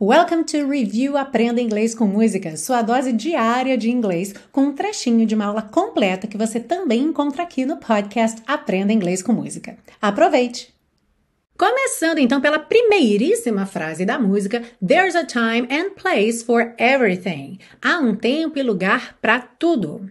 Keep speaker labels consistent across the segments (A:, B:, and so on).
A: Welcome to Review Aprenda Inglês com Música, sua dose diária de inglês, com um trechinho de uma aula completa que você também encontra aqui no podcast Aprenda Inglês com Música. Aproveite! Começando então pela primeiríssima frase da música, There's a time and place for everything. Há um tempo e lugar para tudo.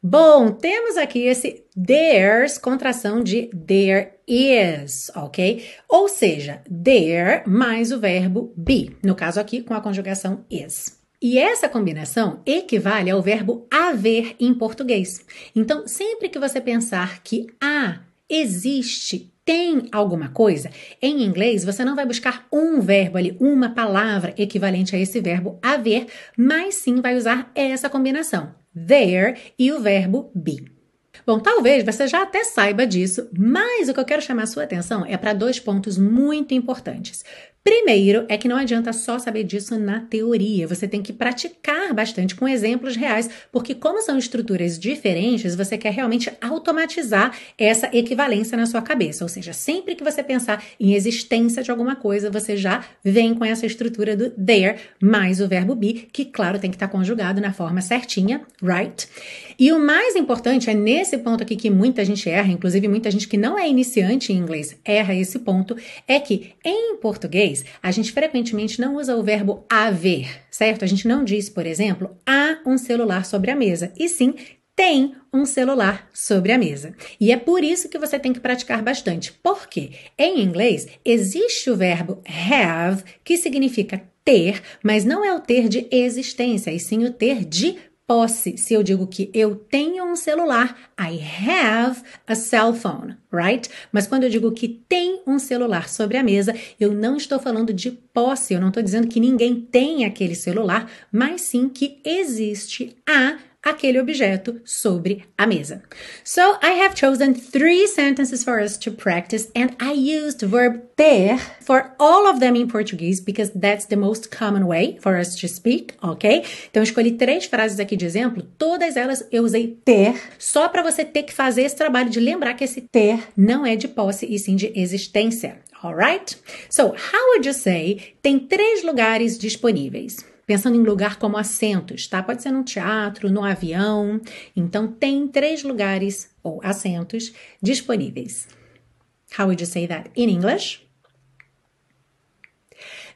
A: Bom, temos aqui esse there's, contração de there is, ok? Ou seja, there mais o verbo be, no caso aqui com a conjugação is. E essa combinação equivale ao verbo haver em português. Então, sempre que você pensar que há, existe, tem alguma coisa, em inglês você não vai buscar um verbo ali, uma palavra equivalente a esse verbo haver, mas sim vai usar essa combinação, there e o verbo be. Bom, talvez você já até saiba disso, mas o que eu quero chamar a sua atenção é para dois pontos muito importantes. Primeiro é que não adianta só saber disso na teoria, você tem que praticar bastante com exemplos reais, porque como são estruturas diferentes, você quer realmente automatizar essa equivalência na sua cabeça, ou seja, sempre que você pensar em existência de alguma coisa, você já vem com essa estrutura do there mais o verbo be, que claro tem que estar conjugado na forma certinha, right? E o mais importante é nesse ponto aqui que muita gente erra, inclusive muita gente que não é iniciante em inglês erra esse ponto, é que em português a gente frequentemente não usa o verbo haver, certo? A gente não diz, por exemplo, há um celular sobre a mesa, e sim tem um celular sobre a mesa. E é por isso que você tem que praticar bastante. Porque em inglês existe o verbo have, que significa ter, mas não é o ter de existência, e sim o ter de posse. Se eu digo que eu tenho um celular, I have a cell phone, right? Mas quando eu digo que tem um celular sobre a mesa, eu não estou falando de posse, eu não estou dizendo que ninguém tem aquele celular, mas sim que existe a aquele objeto sobre a mesa. So I have chosen three sentences for us to practice and I used verb ter for all of them in Portuguese because that's the most common way for us to speak, ok? Então eu escolhi três frases aqui de exemplo, todas elas eu usei ter, só para você ter que fazer esse trabalho de lembrar que esse ter não é de posse e sim de existência, alright? So how would you say tem três lugares disponíveis? Pensando em lugar como assentos, tá? Pode ser num teatro, no avião. Então, tem três lugares ou assentos disponíveis. How would you say that in English?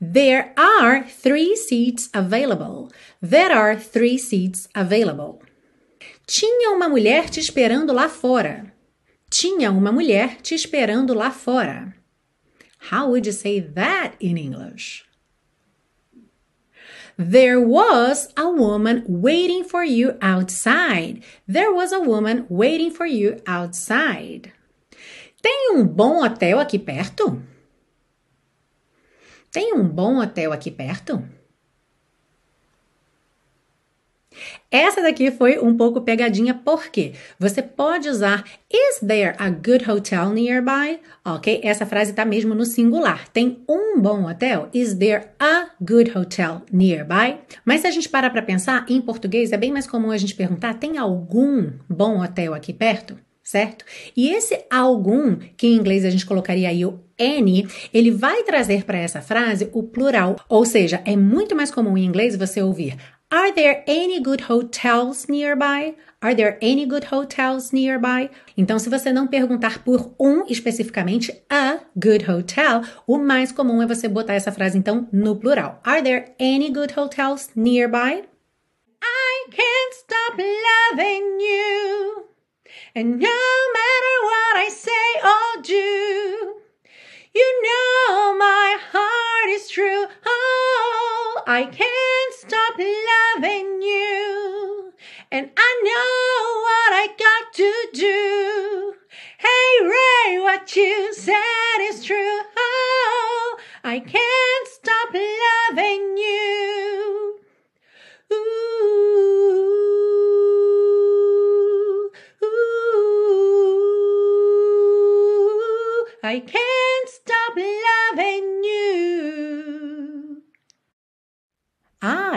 A: There are three seats available. There are three seats available. Tinha uma mulher te esperando lá fora. Tinha uma mulher te esperando lá fora. How would you say that in English? There was a woman waiting for you outside. There was a woman waiting for you outside. Tem um bom hotel aqui perto? Tem um bom hotel aqui perto? Essa daqui foi um pouco pegadinha porque você pode usar Is there a good hotel nearby? Ok, essa frase está mesmo no singular. Tem um bom hotel? Is there a good hotel nearby? Mas se a gente parar para pensar, em português é bem mais comum a gente perguntar: tem algum bom hotel aqui perto? certo? E esse algum, que em inglês a gente colocaria aí o any, ele vai trazer para essa frase o plural, ou seja, é muito mais comum em inglês você ouvir Are there any good hotels nearby? Are there any good hotels nearby? Então, se você não perguntar por um especificamente, a good hotel, o mais comum é você botar essa frase então no plural. Are there any good hotels nearby? I can't stop loving you. And no matter what I say or do, you know my heart is true. Oh, I can't stop loving you. And I know what I got to do. Hey, Ray, what you said is true. Oh, I can't stop loving you. Ooh, ooh, I can't